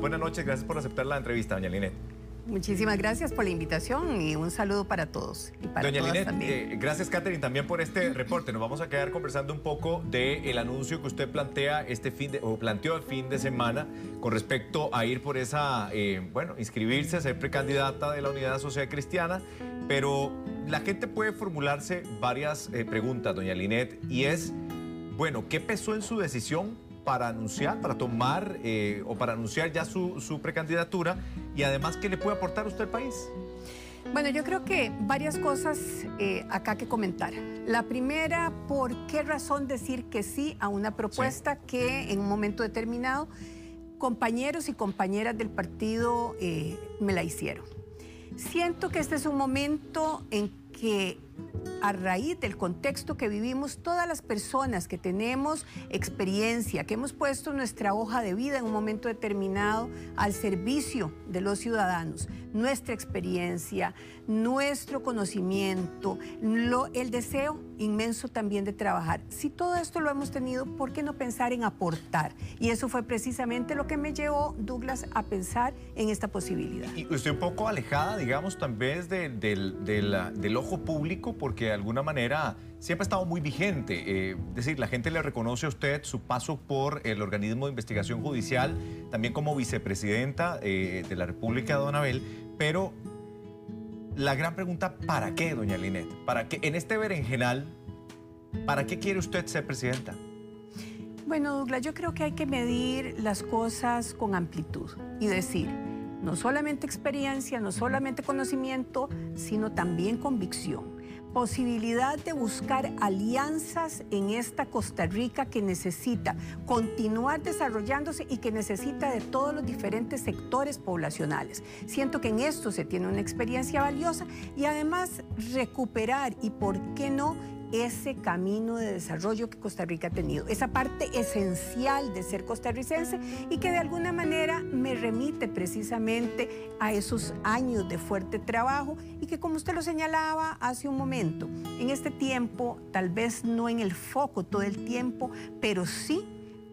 Buenas noches. Gracias por aceptar la entrevista, doña Linet. Muchísimas gracias por la invitación y un saludo para todos. Y para Doña Linet, eh, gracias Catherine también por este reporte. Nos vamos a quedar conversando un poco del anuncio que usted plantea este fin de, o planteó el fin de semana con respecto a ir por esa, eh, bueno, inscribirse, a ser precandidata de la Unidad Social Cristiana, pero la gente puede formularse varias eh, preguntas, doña Linet, y es, bueno, ¿qué pesó en su decisión para anunciar, para tomar eh, o para anunciar ya su, su precandidatura y además qué le puede aportar usted al país? Bueno, yo creo que varias cosas eh, acá que comentar. La primera, ¿por qué razón decir que sí a una propuesta que en un momento determinado compañeros y compañeras del partido eh, me la hicieron? Siento que este es un momento en que a raíz del contexto que vivimos, todas las personas que tenemos experiencia, que hemos puesto nuestra hoja de vida en un momento determinado al servicio de los ciudadanos, nuestra experiencia, nuestro conocimiento, el deseo inmenso también de trabajar. Si todo esto lo hemos tenido, ¿por qué no pensar en aportar? Y eso fue precisamente lo que me llevó, Douglas, a pensar en esta posibilidad. Y usted un poco alejada, digamos, tal vez de- del, ojo público, porque de alguna manera siempre ha estado muy vigente. Eh, es decir, la gente le reconoce a usted su paso por el organismo de investigación judicial, también como vicepresidenta eh, de la República de Don Abel, pero la gran pregunta, ¿para qué, doña Linet? ¿Para qué? En este berenjenal, ¿para qué quiere usted ser presidenta? Bueno, Douglas, yo creo que hay que medir las cosas con amplitud y decir, no solamente experiencia, no solamente conocimiento, sino también convicción. Posibilidad de buscar alianzas en esta Costa Rica que necesita continuar desarrollándose y que necesita de todos los diferentes sectores poblacionales. Siento que en esto se tiene una experiencia valiosa y además recuperar y, ¿por qué no?, ese camino de desarrollo que Costa Rica ha tenido, esa parte esencial de ser costarricense y que de alguna manera me remite precisamente a esos años de fuerte trabajo y que como usted lo señalaba hace un momento, en este tiempo, tal vez no en el foco todo el tiempo, pero sí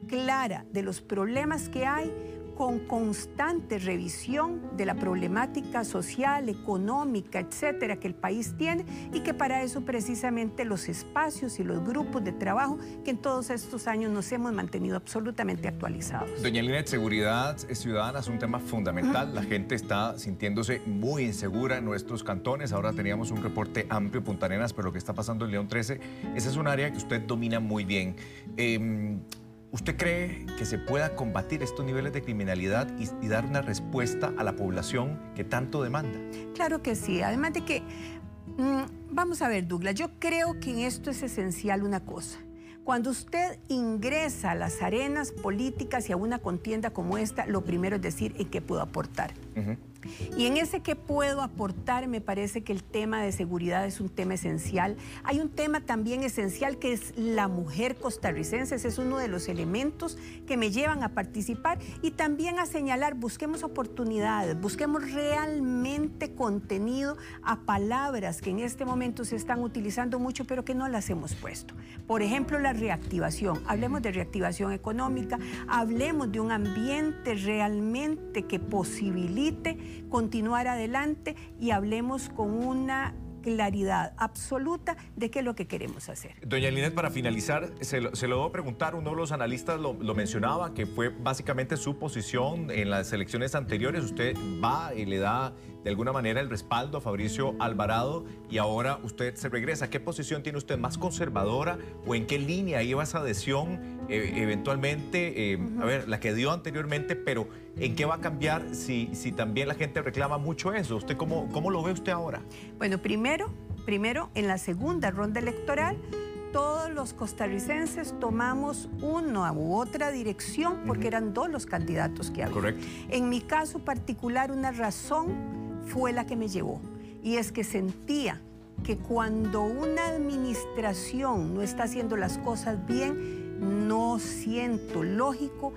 clara de los problemas que hay con constante revisión de la problemática social, económica, etcétera, que el país tiene y que para eso precisamente los espacios y los grupos de trabajo que en todos estos años nos hemos mantenido absolutamente actualizados. Doña Linet, seguridad ciudadana es un tema fundamental. La gente está sintiéndose muy insegura en nuestros cantones. Ahora teníamos un reporte amplio en Punta Arenas, pero lo que está pasando en León 13, esa es un área que usted domina muy bien. Eh, ¿Usted cree que se pueda combatir estos niveles de criminalidad y, y dar una respuesta a la población que tanto demanda? Claro que sí, además de que, mm, vamos a ver Douglas, yo creo que en esto es esencial una cosa. Cuando usted ingresa a las arenas políticas y a una contienda como esta, lo primero es decir en qué puedo aportar. Y en ese que puedo aportar, me parece que el tema de seguridad es un tema esencial. Hay un tema también esencial que es la mujer costarricense. Ese es uno de los elementos que me llevan a participar y también a señalar, busquemos oportunidades, busquemos realmente contenido a palabras que en este momento se están utilizando mucho, pero que no las hemos puesto. Por ejemplo, la reactivación. Hablemos de reactivación económica, hablemos de un ambiente realmente que posibilite continuar adelante y hablemos con una claridad absoluta de qué es lo que queremos hacer. Doña Linet, para finalizar, se lo, se lo debo preguntar, uno de los analistas lo mencionaba, que fue básicamente su posición en las elecciones anteriores. Usted va y le da de alguna manera el respaldo a Fabricio Alvarado y ahora usted se regresa. ¿Qué posición tiene usted? ¿Más conservadora o en qué línea iba esa adhesión eh, eventualmente? eh, A ver, la que dio anteriormente, pero ¿en qué va a cambiar si, si también la gente reclama mucho eso? ¿Usted cómo, cómo lo ve usted ahora? Bueno, primero, primero en la segunda ronda electoral, todos los costarricenses tomamos una u otra dirección porque eran dos los candidatos que había. Correcto. En mi caso particular, una razón fue la que me llevó y es que sentía que cuando una administración no está haciendo las cosas bien, no siento lógico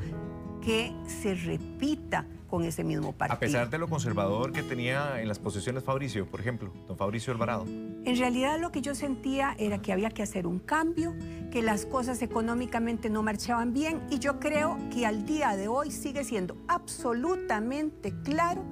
que se repita con ese mismo partido. A pesar de lo conservador que tenía en las posesiones Fabricio, por ejemplo, don Fabricio Alvarado. En realidad lo que yo sentía era que había que hacer un cambio, que las cosas económicamente no marchaban bien y yo creo que al día de hoy sigue siendo absolutamente claro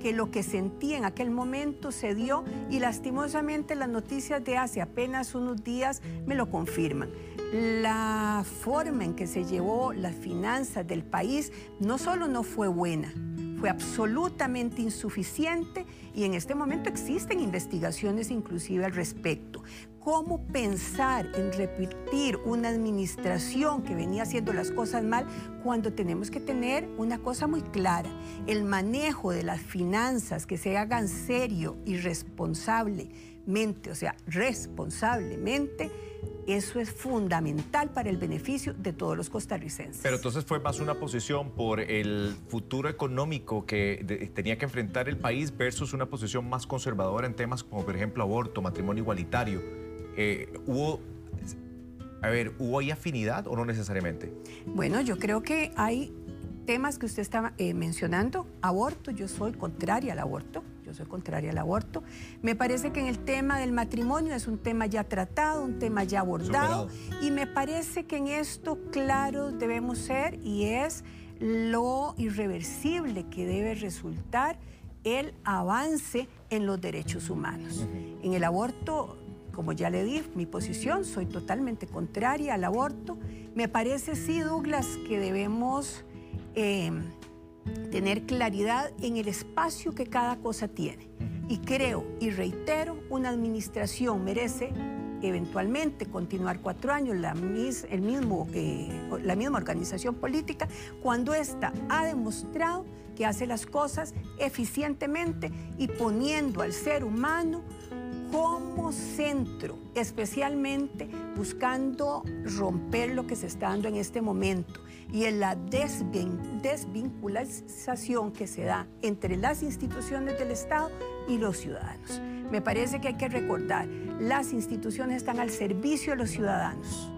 que lo que sentí en aquel momento se dio y lastimosamente las noticias de hace apenas unos días me lo confirman. La forma en que se llevó las finanzas del país no solo no fue buena, fue absolutamente insuficiente y en este momento existen investigaciones inclusive al respecto. ¿Cómo pensar en repetir una administración que venía haciendo las cosas mal cuando tenemos que tener una cosa muy clara? El manejo de las finanzas que se hagan serio y responsablemente, o sea, responsablemente, eso es fundamental para el beneficio de todos los costarricenses. Pero entonces fue más una posición por el futuro económico que tenía que enfrentar el país versus una posición más conservadora en temas como, por ejemplo, aborto, matrimonio igualitario. Eh, ¿Hubo a ver, ¿hubo ahí afinidad o no necesariamente? Bueno, yo creo que hay temas que usted estaba eh, mencionando. Aborto, yo soy contraria al aborto yo soy contraria al aborto. Me parece que en el tema del matrimonio es un tema ya tratado, un tema ya abordado, y me parece que en esto claro debemos ser y es lo irreversible que debe resultar el avance en los derechos humanos. En el aborto, como ya le di mi posición, soy totalmente contraria al aborto. Me parece, sí, Douglas, que debemos... Eh, tener claridad en el espacio que cada cosa tiene. Y creo y reitero, una administración merece eventualmente continuar cuatro años la, el mismo, eh, la misma organización política cuando ésta ha demostrado que hace las cosas eficientemente y poniendo al ser humano como centro, especialmente buscando romper lo que se está dando en este momento y en la desvinculación que se da entre las instituciones del Estado y los ciudadanos. Me parece que hay que recordar, las instituciones están al servicio de los ciudadanos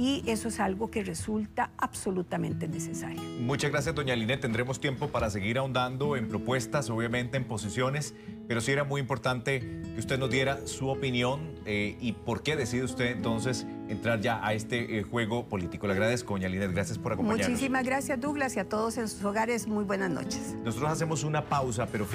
y eso es algo que resulta absolutamente necesario. Muchas gracias, doña Linet. Tendremos tiempo para seguir ahondando en propuestas, obviamente en posiciones, pero sí era muy importante que usted nos diera su opinión eh, y por qué decide usted entonces entrar ya a este eh, juego político. Le agradezco, doña Linet. Gracias por acompañarnos. Muchísimas gracias, Douglas, y a todos en sus hogares, muy buenas noches. Nosotros hacemos una pausa, pero...